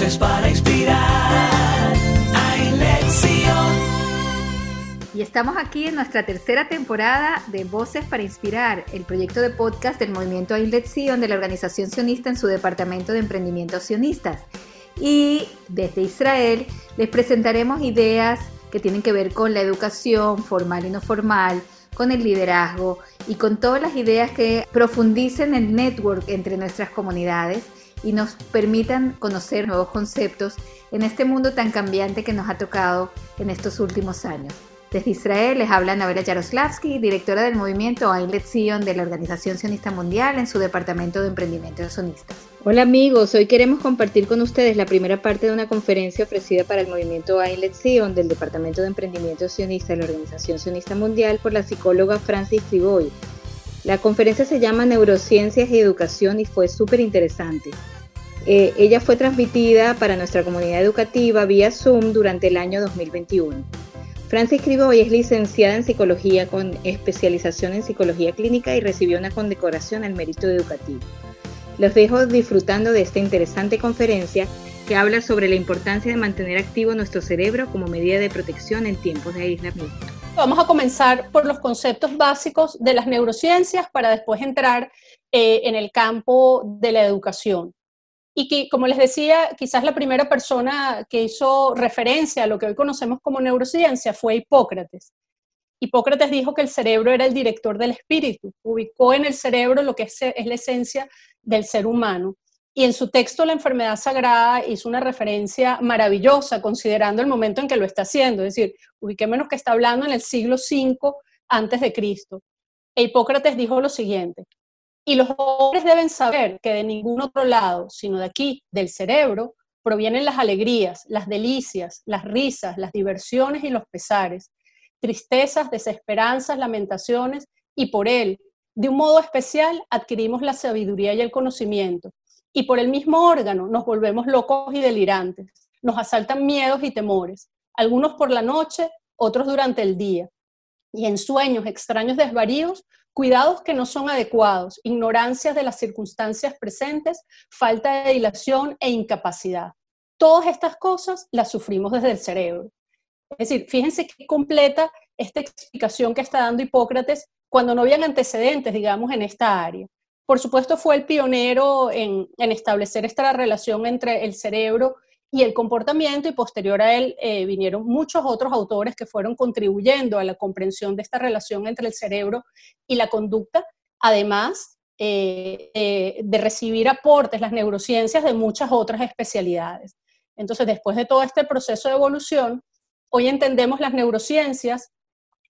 Voces para inspirar a lección. Y estamos aquí en nuestra tercera temporada de Voces para Inspirar, el proyecto de podcast del movimiento Ainlet Sion de la organización sionista en su departamento de emprendimientos sionistas. Y desde Israel les presentaremos ideas que tienen que ver con la educación formal y no formal, con el liderazgo y con todas las ideas que profundicen el network entre nuestras comunidades y nos permitan conocer nuevos conceptos en este mundo tan cambiante que nos ha tocado en estos últimos años. Desde Israel les habla Navela Yaroslavsky, directora del movimiento Ainlet Zion de la Organización Sionista Mundial en su departamento de emprendimiento sionistas. Hola amigos, hoy queremos compartir con ustedes la primera parte de una conferencia ofrecida para el movimiento Ainlet Zion del Departamento de Emprendimiento Sionista de la Organización Sionista Mundial por la psicóloga Francis Triboy. La conferencia se llama Neurociencias y Educación y fue súper interesante. Eh, ella fue transmitida para nuestra comunidad educativa vía Zoom durante el año 2021. Francis Criboy es licenciada en psicología con especialización en psicología clínica y recibió una condecoración al mérito educativo. Los dejo disfrutando de esta interesante conferencia que habla sobre la importancia de mantener activo nuestro cerebro como medida de protección en tiempos de aislamiento. Vamos a comenzar por los conceptos básicos de las neurociencias para después entrar eh, en el campo de la educación y que, como les decía, quizás la primera persona que hizo referencia a lo que hoy conocemos como neurociencia fue Hipócrates. Hipócrates dijo que el cerebro era el director del espíritu, ubicó en el cerebro lo que es, la esencia del ser humano. Y en su texto La enfermedad sagrada hizo una referencia maravillosa considerando el momento en que lo está haciendo, es decir, ubiquémonos que está hablando en el siglo V antes de Cristo. E Hipócrates dijo lo siguiente, y los hombres deben saber que de ningún otro lado, sino de aquí, del cerebro, provienen las alegrías, las delicias, las risas, las diversiones y los pesares, tristezas, desesperanzas, lamentaciones, y por él, de un modo especial, adquirimos la sabiduría y el conocimiento. Y por el mismo órgano nos volvemos locos y delirantes, nos asaltan miedos y temores, algunos por la noche, otros durante el día. Y en sueños extraños desvaríos cuidados que no son adecuados, ignorancias de las circunstancias presentes, falta de dilación e incapacidad. Todas estas cosas las sufrimos desde el cerebro. Es decir, fíjense qué completa esta explicación que está dando Hipócrates cuando no habían antecedentes, digamos, en esta área. Por supuesto, fue el pionero en, establecer esta relación entre el cerebro y el comportamiento y posterior a él eh, vinieron muchos otros autores que fueron contribuyendo a la comprensión de esta relación entre el cerebro y la conducta, además eh, de recibir aportes, las neurociencias de muchas otras especialidades. Entonces, después de todo este proceso de evolución, hoy entendemos las neurociencias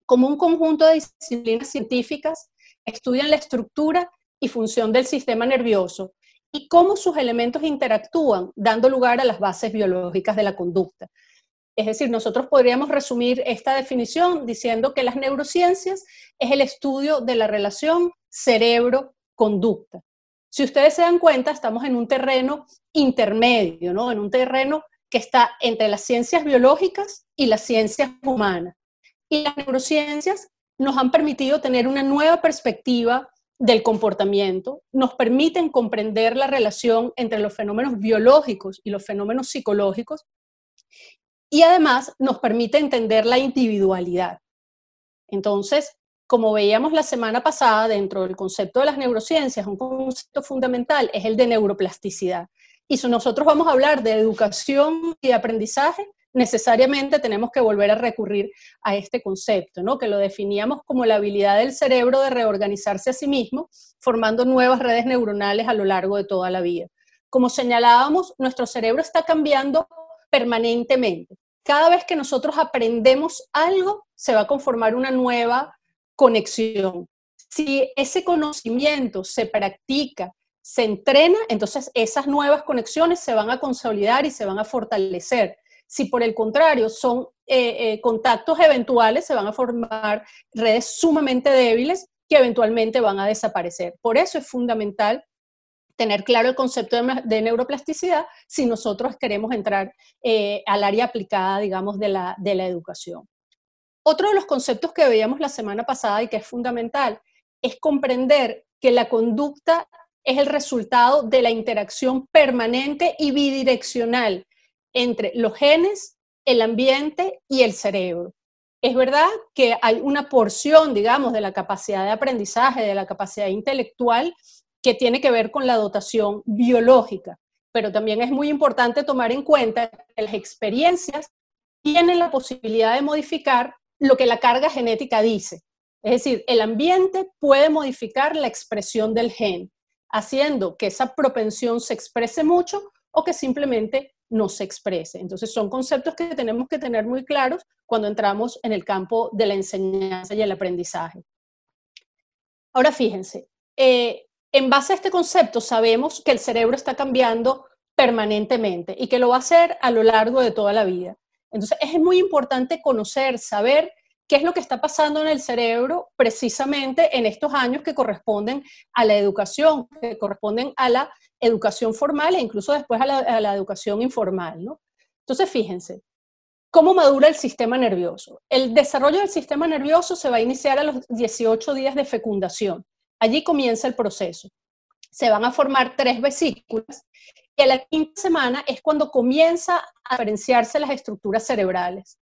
como un conjunto de disciplinas científicas que estudian la estructura y función del sistema nervioso y cómo sus elementos interactúan, dando lugar a las bases biológicas de la conducta. Es decir, nosotros podríamos resumir esta definición diciendo que las neurociencias es el estudio de la relación cerebro-conducta. Si ustedes se dan cuenta, estamos en un terreno intermedio, ¿no? En un terreno que está entre las ciencias biológicas y las ciencias humanas. Y las neurociencias nos han permitido tener una nueva perspectiva del comportamiento nos permiten comprender la relación entre los fenómenos biológicos y los fenómenos psicológicos y además nos permite entender la individualidad. Entonces, como veíamos la semana pasada dentro del concepto de las neurociencias, un concepto fundamental es el de neuroplasticidad. Y si nosotros vamos a hablar de educación y aprendizaje, necesariamente tenemos que volver a recurrir a este concepto, ¿no? que lo definíamos como la habilidad del cerebro de reorganizarse a sí mismo, formando nuevas redes neuronales a lo largo de toda la vida. Como señalábamos, nuestro cerebro está cambiando permanentemente. Cada vez que nosotros aprendemos algo, se va a conformar una nueva conexión. Si ese conocimiento se practica, se entrena, entonces esas nuevas conexiones se van a consolidar y se van a fortalecer. Si por el contrario son eh, eh, contactos eventuales, se van a formar redes sumamente débiles que eventualmente van a desaparecer. Por eso es fundamental tener claro el concepto de, neuroplasticidad si nosotros queremos entrar eh, al área aplicada, digamos, de la, de la educación. Otro de los conceptos que veíamos la semana pasada y que es fundamental es comprender que la conducta es el resultado de la interacción permanente y bidireccional entre los genes, el ambiente y el cerebro. Es verdad que hay una porción, digamos, de la capacidad de aprendizaje, de la capacidad intelectual, que tiene que ver con la dotación biológica, pero también es muy importante tomar en cuenta que las experiencias tienen la posibilidad de modificar lo que la carga genética dice. Es decir, el ambiente puede modificar la expresión del gen, haciendo que esa propensión se exprese mucho o que simplemente no se exprese. Entonces son conceptos que tenemos que tener muy claros cuando entramos en el campo de la enseñanza y el aprendizaje. Ahora fíjense, eh, en base a este concepto sabemos que el cerebro está cambiando permanentemente y que lo va a hacer a lo largo de toda la vida. Entonces es muy importante conocer, saber qué es lo que está pasando en el cerebro precisamente en estos años que corresponden a la educación, que corresponden a la educación formal e incluso después a la, educación informal. ¿no? Entonces, fíjense, ¿cómo madura el sistema nervioso? El desarrollo del sistema nervioso se va a iniciar a los 18 días de fecundación. Allí comienza el proceso. Se van a formar tres vesículas y a la quinta semana es cuando comienza a diferenciarse las estructuras cerebrales.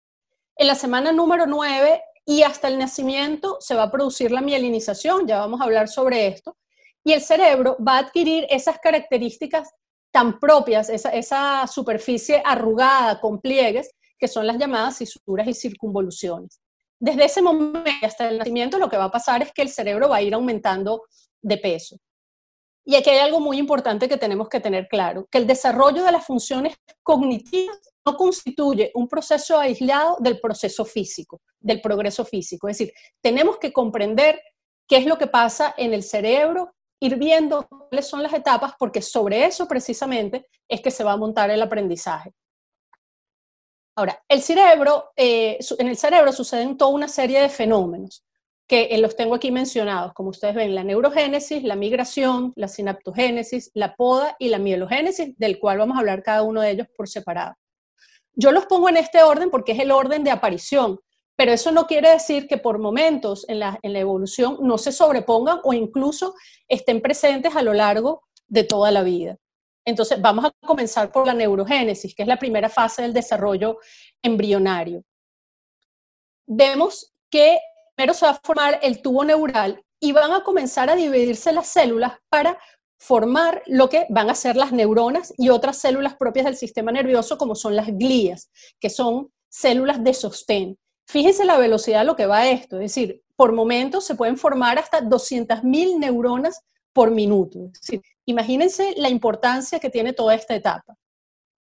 En la semana número 9 y hasta el nacimiento se va a producir la mielinización, ya vamos a hablar sobre esto, y el cerebro va a adquirir esas características tan propias, esa, superficie arrugada con pliegues, que son las llamadas cisuras y circunvoluciones. Desde ese momento hasta el nacimiento lo que va a pasar es que el cerebro va a ir aumentando de peso. Y aquí hay algo muy importante que tenemos que tener claro, que el desarrollo de las funciones cognitivas no constituye un proceso aislado del proceso físico, del progreso físico. Es decir, tenemos que comprender qué es lo que pasa en el cerebro, ir viendo cuáles son las etapas, porque sobre eso precisamente es que se va a montar el aprendizaje. Ahora, el cerebro, eh, en el cerebro suceden toda una serie de fenómenos que eh, los tengo aquí mencionados, como ustedes ven, la neurogénesis, la migración, la sinaptogénesis, la poda y la mielogénesis, del cual vamos a hablar cada uno de ellos por separado. Yo los pongo en este orden porque es el orden de aparición, pero eso no quiere decir que por momentos en la, evolución no se sobrepongan o incluso estén presentes a lo largo de toda la vida. Entonces, vamos a comenzar por la neurogénesis, que es la primera fase del desarrollo embrionario. Vemos que primero se va a formar el tubo neural y van a comenzar a dividirse las células para formar lo que van a ser las neuronas y otras células propias del sistema nervioso, como son las glías, que son células de sostén. Fíjense la velocidad a lo que va esto, es decir, por momentos se pueden formar hasta 200.000 neuronas por minuto. imagínense la importancia que tiene toda esta etapa.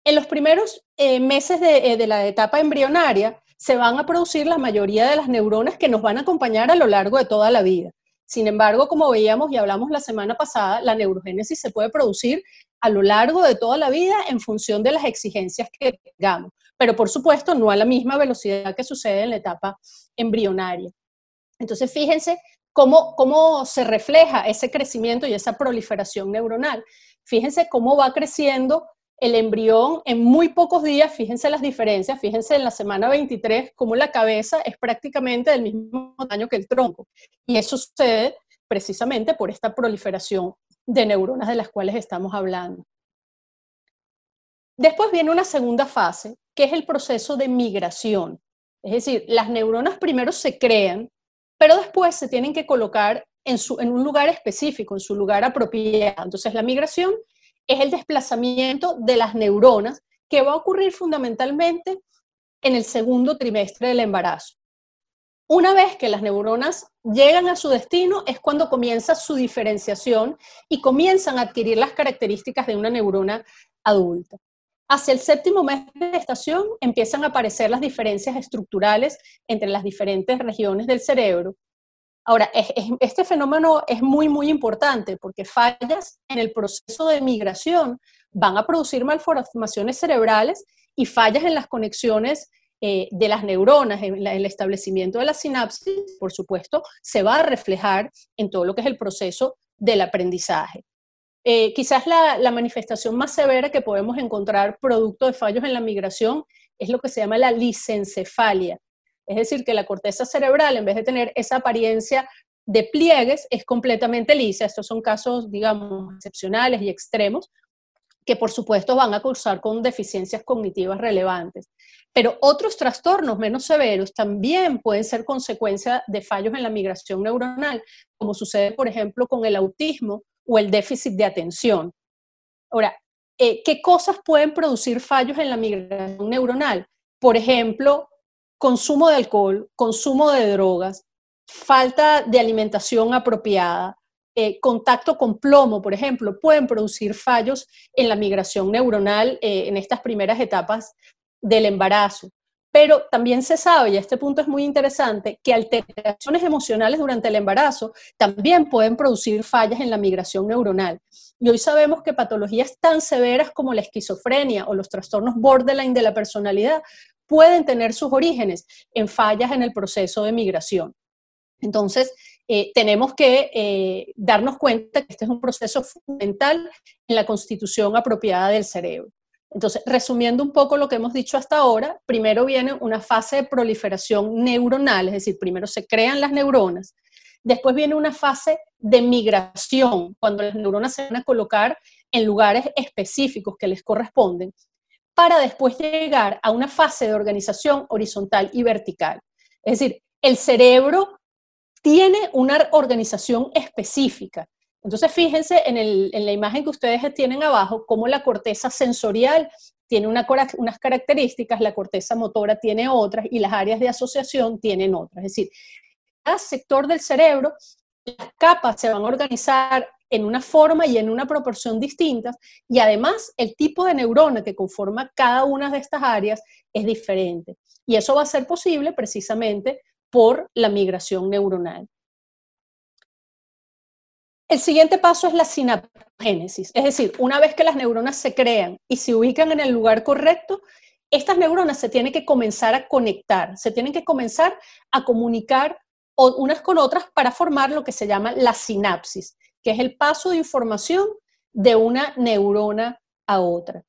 En los primeros eh, meses eh, de, la etapa embrionaria se van a producir la mayoría de las neuronas que nos van a acompañar a lo largo de toda la vida. Sin embargo, como veíamos y hablamos la semana pasada, la neurogénesis se puede producir a lo largo de toda la vida en función de las exigencias que tengamos, pero por supuesto no a la misma velocidad que sucede en la etapa embrionaria. Entonces, fíjense cómo, cómo se refleja ese crecimiento y esa proliferación neuronal. Fíjense cómo va creciendo el embrión en muy pocos días, fíjense las diferencias, fíjense en la semana 23 cómo la cabeza es prácticamente del mismo tamaño que el tronco. Y eso sucede precisamente por esta proliferación de neuronas de las cuales estamos hablando. Después viene una segunda fase, que es el proceso de migración. Es decir, las neuronas primero se crean, pero después se tienen que colocar en, en un lugar específico, en su lugar apropiado. Entonces, la migración es el desplazamiento de las neuronas que va a ocurrir fundamentalmente en el segundo trimestre del embarazo. Una vez que las neuronas llegan a su destino es cuando comienza su diferenciación y comienzan a adquirir las características de una neurona adulta. Hacia el séptimo mes de gestación empiezan a aparecer las diferencias estructurales entre las diferentes regiones del cerebro Ahora, este fenómeno es muy, muy importante porque fallas en el proceso de migración van a producir malformaciones cerebrales y fallas en las conexiones eh, de las neuronas, en, el establecimiento de la sinapsis, por supuesto, se va a reflejar en todo lo que es el proceso del aprendizaje. Eh, quizás la, la, manifestación más severa que podemos encontrar producto de fallos en la migración es lo que se llama la licencefalia, es decir, que la corteza cerebral, en vez de tener esa apariencia de pliegues es completamente lisa. Estos son casos, digamos, excepcionales y extremos, que por supuesto van a cursar con deficiencias cognitivas relevantes. Pero otros trastornos menos severos también pueden ser consecuencia de fallos en la migración neuronal, como sucede, por ejemplo, con el autismo o el déficit de atención. Ahora, eh, ¿qué cosas pueden producir fallos en la migración neuronal? Por ejemplo, consumo de alcohol, consumo de drogas, falta de alimentación apropiada, eh, contacto con plomo, por ejemplo, pueden producir fallos en la migración neuronal eh, en estas primeras etapas del embarazo. Pero también se sabe, y este punto es muy interesante, que alteraciones emocionales durante el embarazo también pueden producir fallas en la migración neuronal. Y hoy sabemos que patologías tan severas como la esquizofrenia o los trastornos borderline de la personalidad pueden tener sus orígenes en fallas en el proceso de migración. Entonces, eh, tenemos que eh, darnos cuenta que este es un proceso fundamental en la constitución apropiada del cerebro. Entonces, resumiendo un poco lo que hemos dicho hasta ahora, primero viene una fase de proliferación neuronal, es decir, primero se crean las neuronas, después viene una fase de migración, cuando las neuronas se van a colocar en lugares específicos que les corresponden, para después llegar a una fase de organización horizontal y vertical. Es decir, el cerebro tiene una organización específica. Entonces, fíjense en, la imagen que ustedes tienen abajo, cómo la corteza sensorial tiene unas características, la corteza motora tiene otras y las áreas de asociación tienen otras. Es decir, cada sector del cerebro, las capas se van a organizar en una forma y en una proporción distintas y además el tipo de neurona que conforma cada una de estas áreas es diferente. Y eso va a ser posible precisamente por la migración neuronal. El siguiente paso es la sinaptogénesis, es decir, una vez que las neuronas se crean y se ubican en el lugar correcto, estas neuronas se tienen que comenzar a conectar, se tienen que comenzar a comunicar unas con otras para formar lo que se llama la sinapsis, que es el paso de información de una neurona a otra.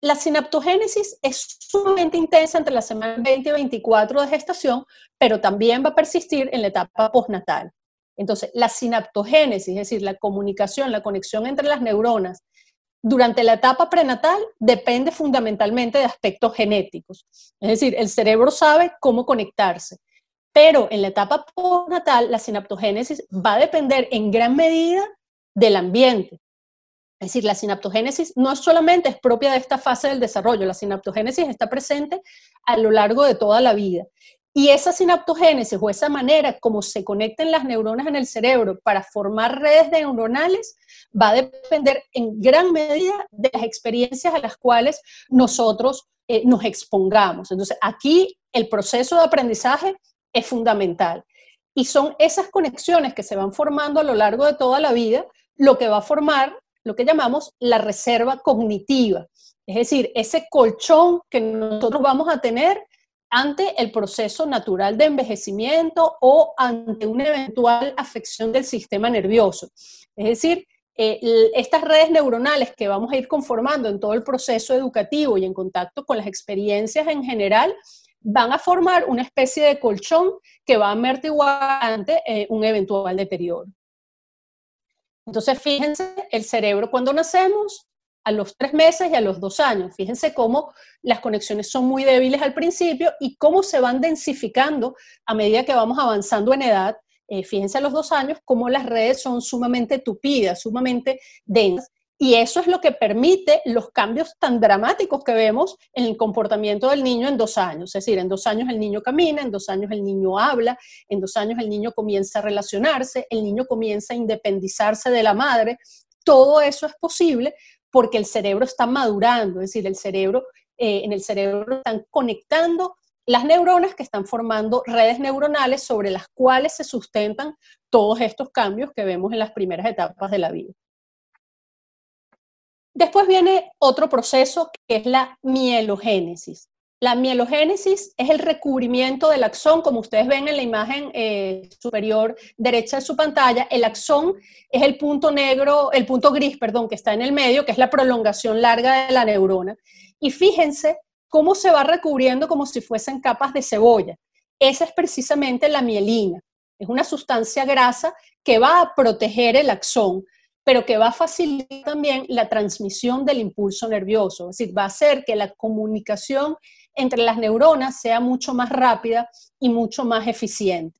La sinaptogénesis es sumamente intensa entre la semana 20 y 24 de gestación, pero también va a persistir en la etapa postnatal. Entonces, la sinaptogénesis, es decir, la comunicación, la conexión entre las neuronas, durante la etapa prenatal depende fundamentalmente de aspectos genéticos. Es decir, el cerebro sabe cómo conectarse, pero en la etapa postnatal la sinaptogénesis va a depender en gran medida del ambiente. Es decir, la sinaptogénesis no solamente es propia de esta fase del desarrollo, la sinaptogénesis está presente a lo largo de toda la vida. Y esa sinaptogénesis o esa manera como se conectan las neuronas en el cerebro para formar redes neuronales va a depender en gran medida de las experiencias a las cuales nosotros eh, nos expongamos. Entonces, aquí el proceso de aprendizaje es fundamental. Y son esas conexiones que se van formando a lo largo de toda la vida lo que va a formar lo que llamamos la reserva cognitiva. Es decir, ese colchón que nosotros vamos a tener ante el proceso natural de envejecimiento o ante una eventual afección del sistema nervioso. Es decir, eh, estas redes neuronales que vamos a ir conformando en todo el proceso educativo y en contacto con las experiencias en general, van a formar una especie de colchón que va a amortiguar ante eh, un eventual deterioro. Entonces, fíjense, el cerebro cuando nacemos a los tres meses y a los dos años. Fíjense cómo las conexiones son muy débiles al principio y cómo se van densificando a medida que vamos avanzando en edad. Eh, fíjense a los dos años cómo las redes son sumamente tupidas, sumamente densas. Y eso es lo que permite los cambios tan dramáticos que vemos en el comportamiento del niño en dos años. Es decir, en dos años el niño camina, en dos años el niño habla, en dos años el niño comienza a relacionarse, el niño comienza a independizarse de la madre. Todo eso es posible porque el cerebro está madurando, es decir, el cerebro, eh, en el cerebro están conectando las neuronas que están formando redes neuronales sobre las cuales se sustentan todos estos cambios que vemos en las primeras etapas de la vida. Después viene otro proceso que es la mielogénesis. La mielogénesis es el recubrimiento del axón, como ustedes ven en la imagen eh, superior derecha de su pantalla. El axón es el punto negro, el punto gris, perdón, que está en el medio, que es la prolongación larga de la neurona. Y fíjense cómo se va recubriendo como si fuesen capas de cebolla. Esa es precisamente la mielina. Es una sustancia grasa que va a proteger el axón, pero que va a facilitar también la transmisión del impulso nervioso, es decir, va a hacer que la comunicación entre las neuronas sea mucho más rápida y mucho más eficiente.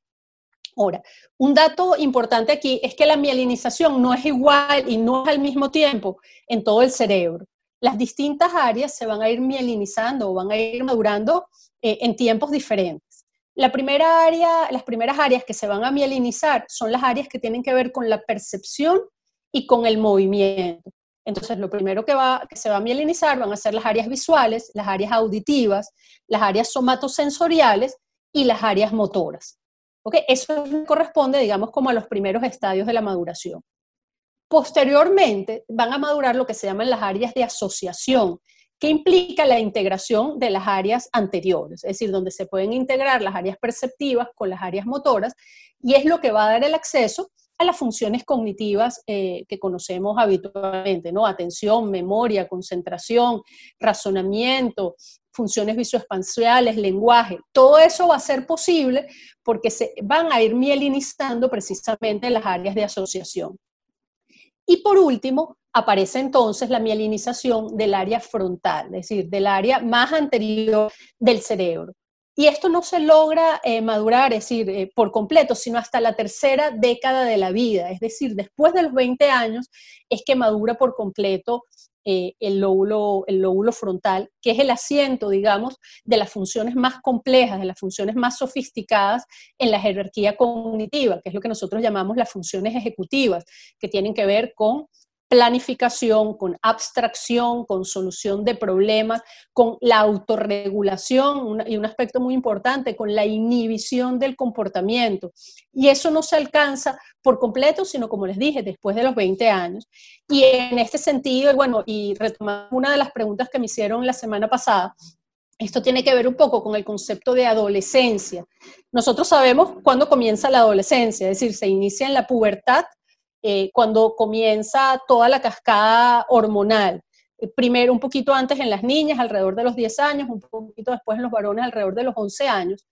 Ahora, un dato importante aquí es que la mielinización no es igual y no es al mismo tiempo en todo el cerebro. Las distintas áreas se van a ir mielinizando o van a ir madurando eh, en tiempos diferentes. Las primeras áreas que se van a mielinizar son las áreas que tienen que ver con la percepción y con el movimiento. Entonces, lo primero que, va, que se va a mielinizar van a ser las áreas visuales, las áreas auditivas, las áreas somatosensoriales y las áreas motoras. ¿Okay? Eso corresponde, digamos, como a los primeros estadios de la maduración. Posteriormente, van a madurar lo que se llaman las áreas de asociación, que implica la integración de las áreas anteriores, es decir, donde se pueden integrar las áreas perceptivas con las áreas motoras, y es lo que va a dar el acceso las funciones cognitivas eh, que conocemos habitualmente, ¿no? Atención, memoria, concentración, razonamiento, funciones visoespaciales, lenguaje. Todo eso va a ser posible porque se van a ir mielinizando precisamente las áreas de asociación. Y por último, aparece entonces la mielinización del área frontal, es decir, del área más anterior del cerebro. Y esto no se logra eh, madurar, es decir, eh, por completo, sino hasta la tercera década de la vida. Es decir, después de los 20 años es que madura por completo eh, el, lóbulo, el lóbulo frontal, que es el asiento, digamos, de las funciones más complejas, de las funciones más sofisticadas en la jerarquía cognitiva, que es lo que nosotros llamamos las funciones ejecutivas, que tienen que ver con planificación, con abstracción, con solución de problemas, con la autorregulación y un aspecto muy importante, con la inhibición del comportamiento. Y eso no se alcanza por completo, sino como les dije, después de los 20 años. Y en este sentido, bueno, y retomando una de las preguntas que me hicieron la semana pasada, esto tiene que ver un poco con el concepto de adolescencia. Nosotros sabemos cuándo comienza la adolescencia, es decir, se inicia en la pubertad eh, cuando comienza toda la cascada hormonal. Eh, primero, un poquito antes en las niñas, alrededor de los 10 años, un poquito después en los varones, alrededor de los 11 años.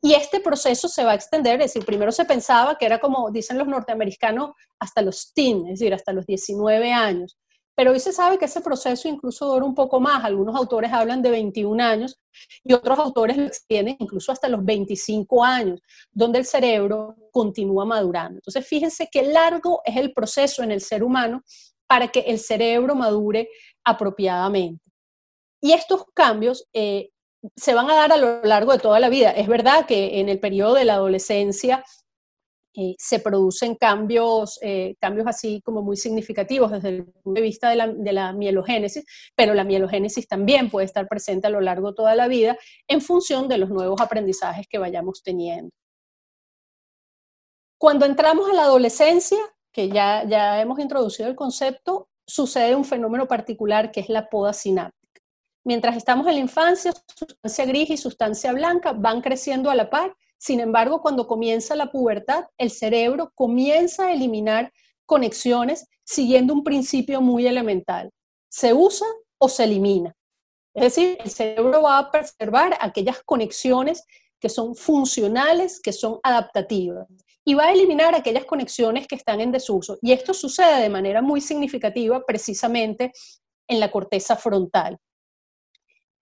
Y este proceso se va a extender, es decir, primero se pensaba que era como dicen los norteamericanos, hasta los teen, es decir, hasta los 19 años. Pero hoy se sabe que ese proceso incluso dura un poco más. Algunos autores hablan de 21 años y otros autores lo extienden incluso hasta los 25 años, donde el cerebro continúa madurando. Entonces, fíjense qué largo es el proceso en el ser humano para que el cerebro madure apropiadamente. Y estos cambios eh, se van a dar a lo largo de toda la vida. Es verdad que en el periodo de la adolescencia eh, se producen cambios, eh, cambios así como muy significativos desde el punto de vista de la, de mielogénesis, pero la mielogénesis también puede estar presente a lo largo de toda la vida en función de los nuevos aprendizajes que vayamos teniendo. Cuando entramos a la adolescencia, que ya, ya hemos introducido el concepto, sucede un fenómeno particular que es la poda sináptica. Mientras estamos en la infancia, sustancia gris y sustancia blanca van creciendo a la par sin embargo, cuando comienza la pubertad, el cerebro comienza a eliminar conexiones siguiendo un principio muy elemental. Se usa o se elimina. Es decir, el cerebro va a preservar aquellas conexiones que son funcionales, que son adaptativas, y va a eliminar aquellas conexiones que están en desuso. Y esto sucede de manera muy significativa precisamente en la corteza frontal.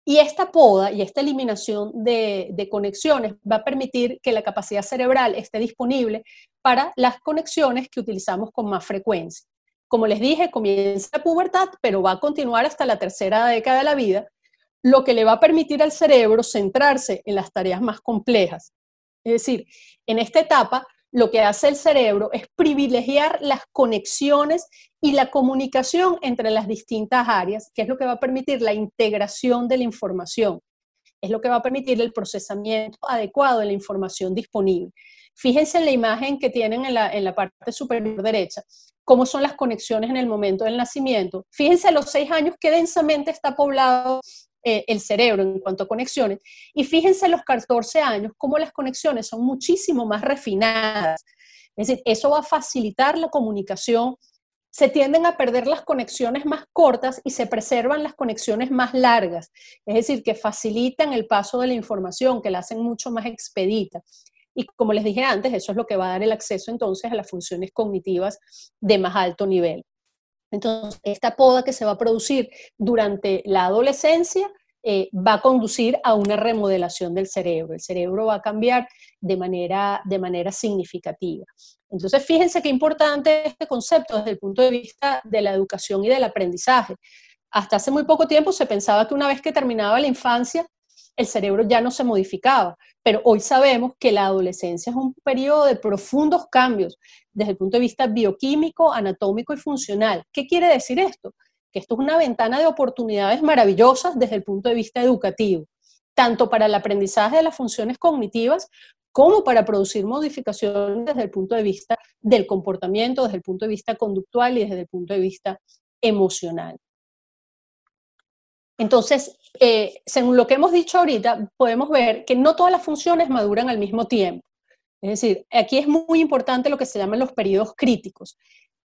Y esta poda y esta eliminación de, conexiones va a permitir que la capacidad cerebral esté disponible para las conexiones que utilizamos con más frecuencia. Como les dije, comienza la pubertad, pero va a continuar hasta la tercera década de la vida, lo que le va a permitir al cerebro centrarse en las tareas más complejas. Es decir, en esta etapa lo que hace el cerebro es privilegiar las conexiones y la comunicación entre las distintas áreas, que es lo que va a permitir la integración de la información, es lo que va a permitir el procesamiento adecuado de la información disponible. Fíjense en la imagen que tienen en la, parte superior derecha, cómo son las conexiones en el momento del nacimiento. Fíjense a los seis años qué densamente está poblado eh, el cerebro en cuanto a conexiones. Y fíjense los 14 años cómo las conexiones son muchísimo más refinadas. Es decir, eso va a facilitar la comunicación. Se tienden a perder las conexiones más cortas y se preservan las conexiones más largas. Es decir, que facilitan el paso de la información, que la hacen mucho más expedita. y como les dije antes, eso es lo que va a dar el acceso entonces a las funciones cognitivas de más alto nivel. Entonces, esta poda que se va a producir durante la adolescencia eh, va a conducir a una remodelación del cerebro. El cerebro va a cambiar de manera, de manera significativa. Entonces, fíjense qué importante este concepto desde el punto de vista de la educación y del aprendizaje. Hasta hace muy poco tiempo se pensaba que una vez que terminaba la infancia, el cerebro ya no se modificaba, pero hoy sabemos que la adolescencia es un periodo de profundos cambios desde el punto de vista bioquímico, anatómico y funcional. ¿Qué quiere decir esto? Que esto es una ventana de oportunidades maravillosas desde el punto de vista educativo, tanto para el aprendizaje de las funciones cognitivas como para producir modificaciones desde el punto de vista del comportamiento, desde el punto de vista conductual y desde el punto de vista emocional. Entonces, eh, según lo que hemos dicho ahorita, podemos ver que no todas las funciones maduran al mismo tiempo. Es decir, aquí es muy importante lo que se llaman los periodos críticos.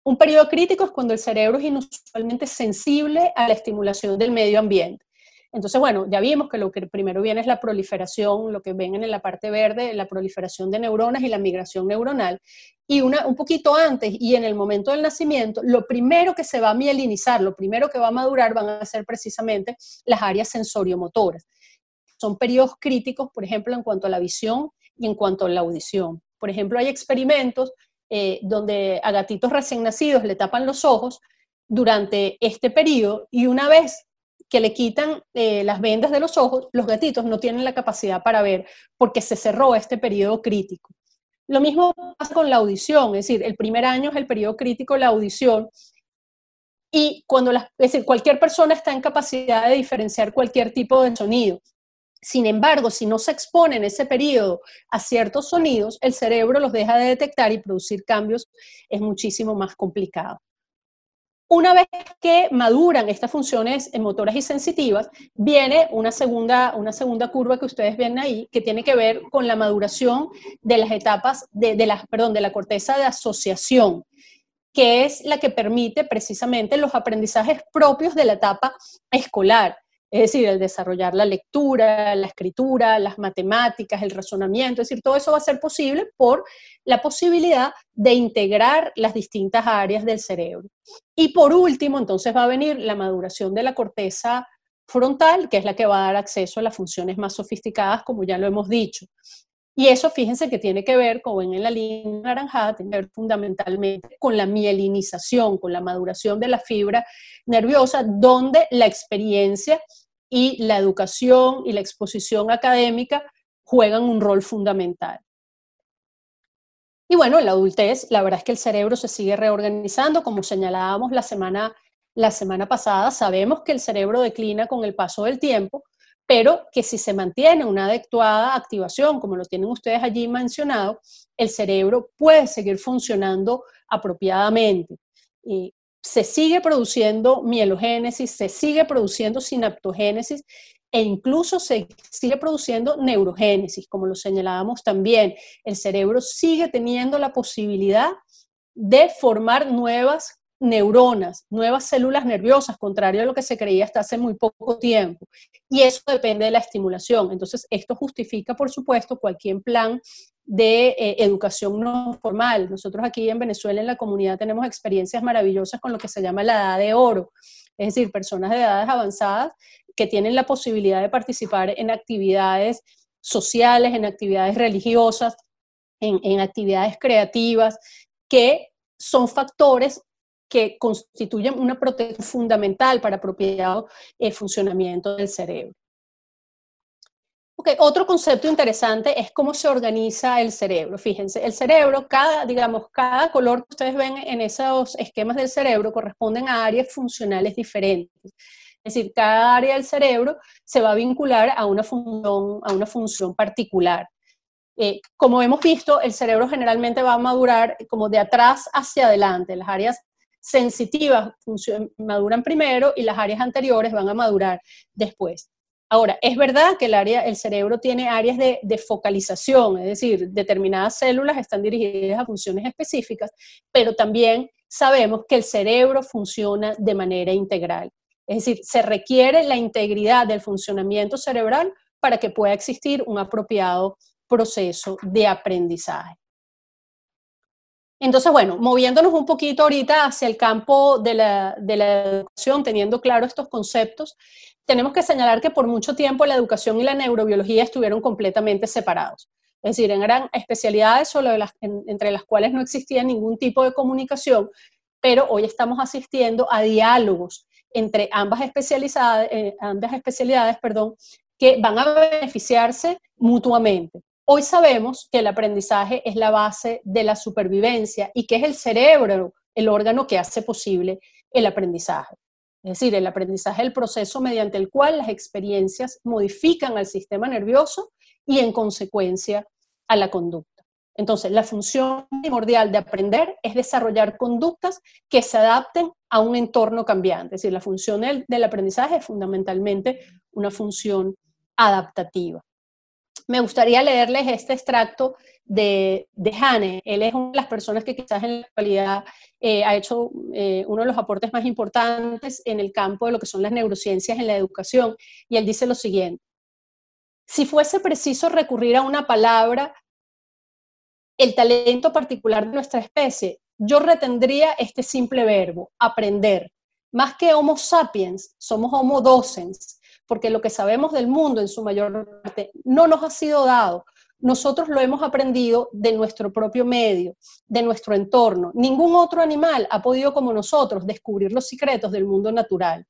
Un periodo crítico es cuando el cerebro es inusualmente sensible a la estimulación del medio ambiente. Entonces, bueno, ya vimos que lo que primero viene es la proliferación, lo que ven en la parte verde, la proliferación de neuronas y la migración neuronal. Y una, un poquito antes y en el momento del nacimiento, lo primero que se va a mielinizar, lo primero que va a madurar van a ser precisamente las áreas sensoriomotoras. Son periodos críticos, por ejemplo, en cuanto a la visión y en cuanto a la audición. Por ejemplo, hay experimentos eh, donde a gatitos recién nacidos le tapan los ojos durante este periodo y una vez que le quitan eh, las vendas de los ojos, los gatitos no tienen la capacidad para ver porque se cerró este periodo crítico. Lo mismo pasa con la audición, es decir, el primer año es el periodo crítico la audición y cuando es decir, cualquier persona está en capacidad de diferenciar cualquier tipo de sonido. Sin embargo, si no se expone en ese periodo a ciertos sonidos, el cerebro los deja de detectar y producir cambios es muchísimo más complicado. Una vez que maduran estas funciones motoras y sensitivas, viene una segunda, una segunda curva que ustedes ven ahí, que tiene que ver con la maduración de las etapas, de, de perdón, de la corteza de asociación, que es la que permite precisamente los aprendizajes propios de la etapa escolar. Es decir, el desarrollar la lectura, la escritura, las matemáticas, el razonamiento, es decir, todo eso va a ser posible por la posibilidad de integrar las distintas áreas del cerebro. Y por último, entonces va a venir la maduración de la corteza frontal, que es la que va a dar acceso a las funciones más sofisticadas, como ya lo hemos dicho. Y eso, fíjense que tiene que ver, como ven en la línea naranjada, tiene que ver fundamentalmente con la mielinización, con la maduración de la fibra nerviosa, donde la experiencia y la educación y la exposición académica juegan un rol fundamental. Y bueno, en la adultez, la verdad es que el cerebro se sigue reorganizando, como señalábamos la semana, la semana pasada, sabemos que el cerebro declina con el paso del tiempo, pero que si se mantiene una adecuada activación, como lo tienen ustedes allí mencionado, el cerebro puede seguir funcionando apropiadamente. Y se sigue produciendo mielogénesis, se sigue produciendo sinaptogénesis e incluso se sigue produciendo neurogénesis, como lo señalábamos también. El cerebro sigue teniendo la posibilidad de formar nuevas neuronas, nuevas células nerviosas, contrario a lo que se creía hasta hace muy poco tiempo. Y eso depende de la estimulación. Entonces, esto justifica, por supuesto, cualquier plan de eh, educación no formal. Nosotros aquí en Venezuela, en la comunidad, tenemos experiencias maravillosas con lo que se llama la edad de oro, es decir, personas de edades avanzadas que tienen la posibilidad de participar en actividades sociales, en actividades religiosas, en, en actividades creativas, que son factores que constituyen una protección fundamental para apropiado eh, funcionamiento del cerebro. Otro concepto interesante es cómo se organiza el cerebro. Fíjense, el cerebro, cada, digamos, cada color que ustedes ven en esos esquemas del cerebro corresponden a áreas funcionales diferentes. Es decir, cada área del cerebro se va a vincular a una función, a una función particular. Eh, como hemos visto, el cerebro generalmente va a madurar como de atrás hacia adelante. Las áreas sensitivas maduran primero y las áreas anteriores van a madurar después. Ahora, es verdad que el, área, el cerebro tiene áreas de, de, focalización, es decir, determinadas células están dirigidas a funciones específicas, pero también sabemos que el cerebro funciona de manera integral. Es decir, se requiere la integridad del funcionamiento cerebral para que pueda existir un apropiado proceso de aprendizaje. Entonces, bueno, moviéndonos un poquito ahorita hacia el campo de la, educación, teniendo claro estos conceptos, tenemos que señalar que por mucho tiempo la educación y la neurobiología estuvieron completamente separados. Es decir, eran especialidades entre las cuales no existía ningún tipo de comunicación, pero hoy estamos asistiendo a diálogos entre ambas especialidades, eh, ambas especialidades perdón, que van a beneficiarse mutuamente. Hoy sabemos que el aprendizaje es la base de la supervivencia y que es el cerebro el órgano que hace posible el aprendizaje. Es decir, el aprendizaje es el proceso mediante el cual las experiencias modifican al sistema nervioso y en consecuencia a la conducta. Entonces, la función primordial de aprender es desarrollar conductas que se adapten a un entorno cambiante. Es decir, la función del, del aprendizaje es fundamentalmente una función adaptativa. Me gustaría leerles este extracto de, de Hane. Él es una de las personas que quizás en la actualidad eh, ha hecho eh, uno de los aportes más importantes en el campo de lo que son las neurociencias en la educación. Y él dice lo siguiente. Si fuese preciso recurrir a una palabra, el talento particular de nuestra especie, yo retendría este simple verbo, aprender. Más que Homo sapiens, somos Homo docens, porque lo que sabemos del mundo en su mayor parte no nos ha sido dado. Nosotros lo hemos aprendido de nuestro propio medio, de nuestro entorno. Ningún otro animal ha podido como nosotros descubrir los secretos del mundo natural.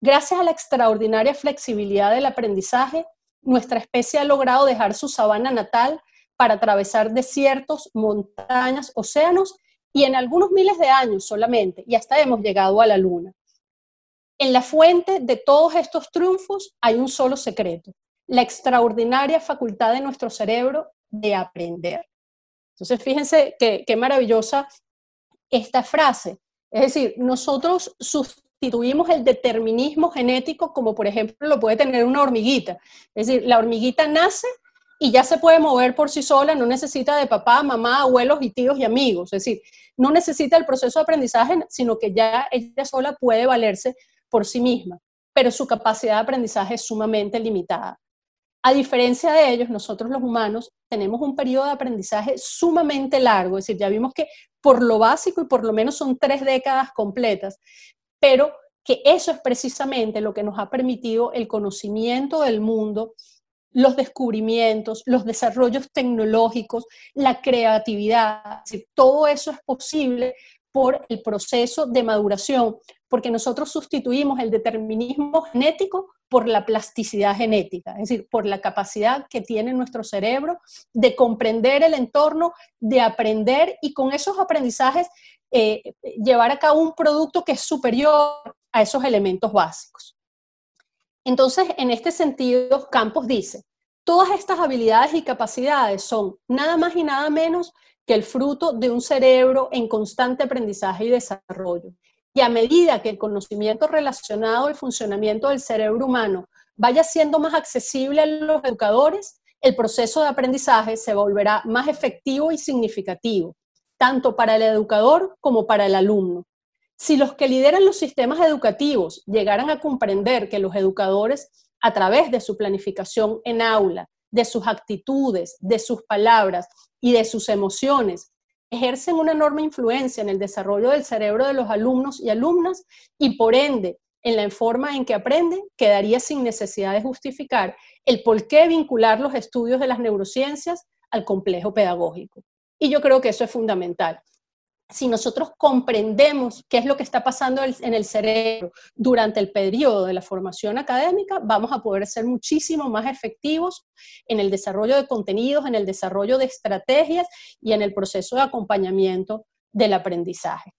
Gracias a la extraordinaria flexibilidad del aprendizaje, nuestra especie ha logrado dejar su sabana natal para atravesar desiertos, montañas, océanos y en algunos miles de años solamente, y hasta hemos llegado a la luna. En la fuente de todos estos triunfos hay un solo secreto, la extraordinaria facultad de nuestro cerebro de aprender. Entonces, fíjense qué maravillosa esta frase. Es decir, nosotros sustituimos el determinismo genético como por ejemplo lo puede tener una hormiguita. Es decir, la hormiguita nace y ya se puede mover por sí sola, no necesita de papá, mamá, abuelos y tíos y amigos. Es decir, no necesita el proceso de aprendizaje, sino que ya ella sola puede valerse por sí misma, pero su capacidad de aprendizaje es sumamente limitada. A diferencia de ellos, nosotros los humanos tenemos un periodo de aprendizaje sumamente largo, es decir, ya vimos que por lo básico y por lo menos son tres décadas completas, pero que eso es precisamente lo que nos ha permitido el conocimiento del mundo, los descubrimientos, los desarrollos tecnológicos, la creatividad, todo eso es posible por el proceso de maduración, porque nosotros sustituimos el determinismo genético por la plasticidad genética, es decir, por la capacidad que tiene nuestro cerebro de comprender el entorno, de aprender y con esos aprendizajes eh, llevar a cabo un producto que es superior a esos elementos básicos. Entonces, en este sentido, Campos dice, todas estas habilidades y capacidades son nada más y nada menos que el fruto de un cerebro en constante aprendizaje y desarrollo. Y a medida que el conocimiento relacionado al funcionamiento del cerebro humano vaya siendo más accesible a los educadores, el proceso de aprendizaje se volverá más efectivo y significativo, tanto para el educador como para el alumno. Si los que lideran los sistemas educativos llegaran a comprender que los educadores, a través de su planificación en aula, de sus actitudes, de sus palabras y de sus emociones, ejercen una enorme influencia en el desarrollo del cerebro de los alumnos y alumnas y por ende en la forma en que aprenden, quedaría sin necesidad de justificar el por qué vincular los estudios de las neurociencias al complejo pedagógico. Y yo creo que eso es fundamental si nosotros comprendemos qué es lo que está pasando en el cerebro durante el periodo de la formación académica, vamos a poder ser muchísimo más efectivos en el desarrollo de contenidos, en el desarrollo de estrategias y en el proceso de acompañamiento del aprendizaje.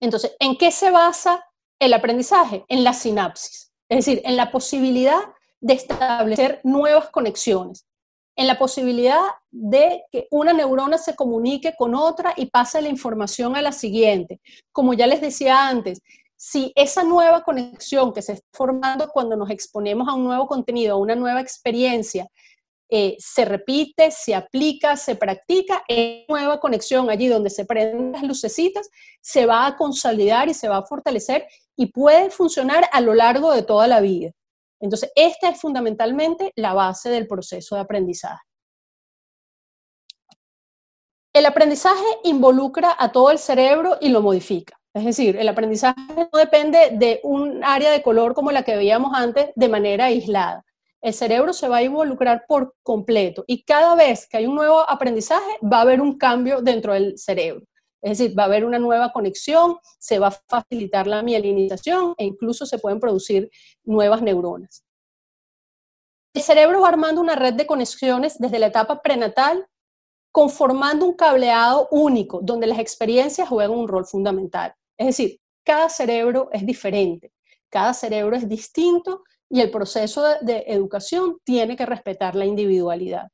Entonces, ¿en qué se basa el aprendizaje? En la sinapsis, es decir, en la posibilidad de establecer nuevas conexiones en la posibilidad de que una neurona se comunique con otra y pase la información a la siguiente. Como ya les decía antes, si esa nueva conexión que se está formando cuando nos exponemos a un nuevo contenido, a una nueva experiencia, eh, se repite, se aplica, se practica, esa nueva conexión allí donde se prenden las lucecitas, se va a consolidar y se va a fortalecer y puede funcionar a lo largo de toda la vida. Entonces, esta es fundamentalmente la base del proceso de aprendizaje. El aprendizaje involucra a todo el cerebro y lo modifica. Es decir, el aprendizaje no depende de un área de color como la que veíamos antes de manera aislada. El cerebro se va a involucrar por completo y cada vez que hay un nuevo aprendizaje va a haber un cambio dentro del cerebro. Es decir, va a haber una nueva conexión, se va a facilitar la mielinización e incluso se pueden producir nuevas neuronas. El cerebro va armando una red de conexiones desde la etapa prenatal, conformando un cableado único donde las experiencias juegan un rol fundamental. Es decir, cada cerebro es diferente, cada cerebro es distinto y el proceso de, educación tiene que respetar la individualidad.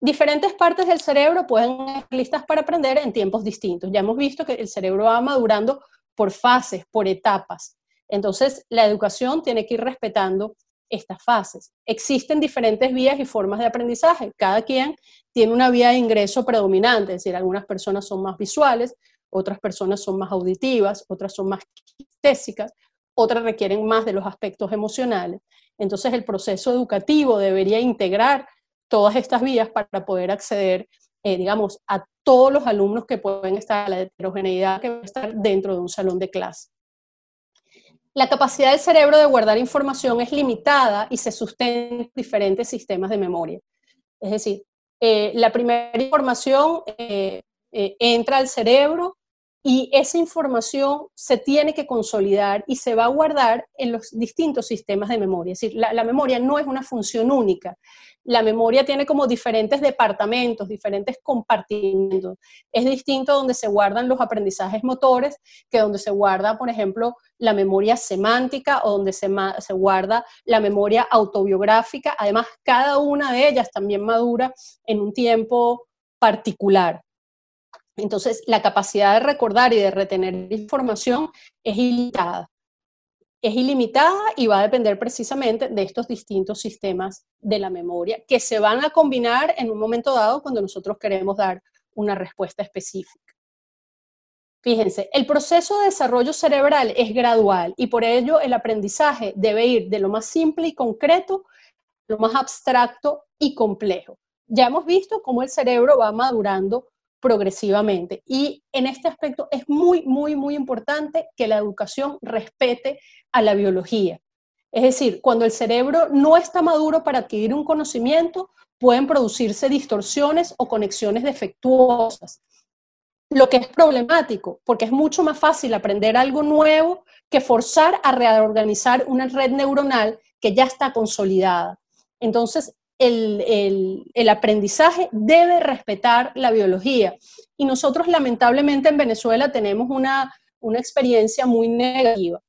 Diferentes partes del cerebro pueden ser listas para aprender en tiempos distintos. Ya hemos visto que el cerebro va madurando por fases, por etapas. Entonces, la educación tiene que ir respetando estas fases. Existen diferentes vías y formas de aprendizaje. Cada quien tiene una vía de ingreso predominante, es decir, algunas personas son más visuales, otras personas son más auditivas, otras son más kinestésicas, otras requieren más de los aspectos emocionales. Entonces, el proceso educativo debería integrar todas estas vías para poder acceder, eh, digamos, a todos los alumnos que pueden estar, a la heterogeneidad que puede estar dentro de un salón de clase. La capacidad del cerebro de guardar información es limitada y se sustenta en diferentes sistemas de memoria. Es decir, eh, la primera información eh, entra al cerebro, y esa información se tiene que consolidar y se va a guardar en los distintos sistemas de memoria. Es decir, la, memoria no es una función única. La memoria tiene como diferentes departamentos, diferentes compartimentos. Es distinto donde se guardan los aprendizajes motores que donde se guarda, por ejemplo, la memoria semántica o donde se, guarda la memoria autobiográfica. Además, cada una de ellas también madura en un tiempo particular. Entonces, la capacidad de recordar y de retener información es ilimitada. Es ilimitada y va a depender precisamente de estos distintos sistemas de la memoria que se van a combinar en un momento dado cuando nosotros queremos dar una respuesta específica. Fíjense, el proceso de desarrollo cerebral es gradual y por ello el aprendizaje debe ir de lo más simple y concreto a lo más abstracto y complejo. Ya hemos visto cómo el cerebro va madurando progresivamente. Y en este aspecto es muy, muy, muy importante que la educación respete a la biología. Es decir, cuando el cerebro no está maduro para adquirir un conocimiento, pueden producirse distorsiones o conexiones defectuosas. Lo que es problemático, porque es mucho más fácil aprender algo nuevo que forzar a reorganizar una red neuronal que ya está consolidada. Entonces, el, aprendizaje debe respetar la biología. Y nosotros lamentablemente en Venezuela tenemos una, una experiencia muy negativa.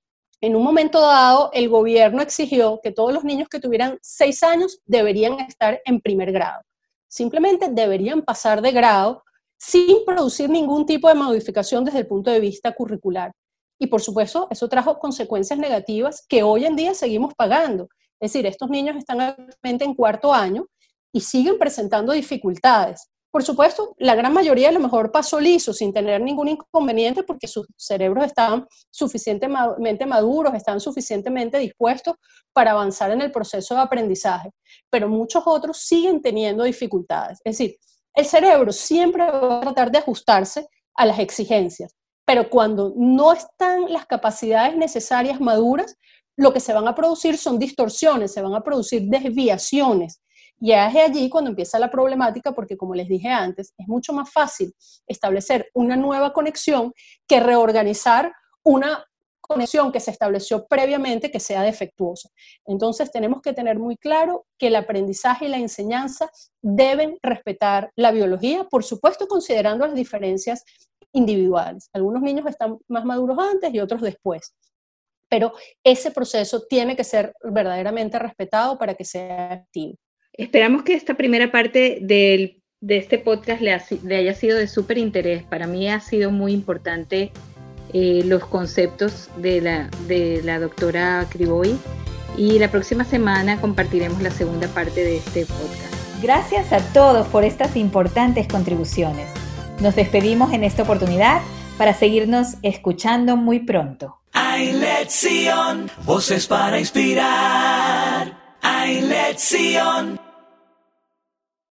En un momento dado, el gobierno exigió que todos los niños que tuvieran seis años deberían estar en primer grado. Simplemente deberían pasar de grado sin producir ningún tipo de modificación desde el punto de vista curricular. Y por supuesto, eso trajo consecuencias negativas que hoy en día seguimos pagando. Es decir, estos niños están actualmente en cuarto año y siguen presentando dificultades. Por supuesto, la gran mayoría a lo mejor pasó liso sin tener ningún inconveniente porque sus cerebros estaban suficientemente maduros, están suficientemente dispuestos para avanzar en el proceso de aprendizaje, pero muchos otros siguen teniendo dificultades. Es decir, el cerebro siempre va a tratar de ajustarse a las exigencias, pero cuando no están las capacidades necesarias maduras, lo que se van a producir son distorsiones, se van a producir desviaciones. Y es allí cuando empieza la problemática, porque como les dije antes, es mucho más fácil establecer una nueva conexión que reorganizar una conexión que se estableció previamente que sea defectuosa. Entonces tenemos que tener muy claro que el aprendizaje y la enseñanza deben respetar la biología, por supuesto considerando las diferencias individuales. Algunos niños están más maduros antes y otros después pero ese proceso tiene que ser verdaderamente respetado para que sea activo. Esperamos que esta primera parte de este podcast le, haya sido de súper interés. Para mí ha sido muy importante eh, los conceptos de la, de la doctora Criboy y la próxima semana compartiremos la segunda parte de este podcast. Gracias a todos por estas importantes contribuciones. Nos despedimos en esta oportunidad para seguirnos escuchando muy pronto. Hay lección, voces para inspirar. Hay lección.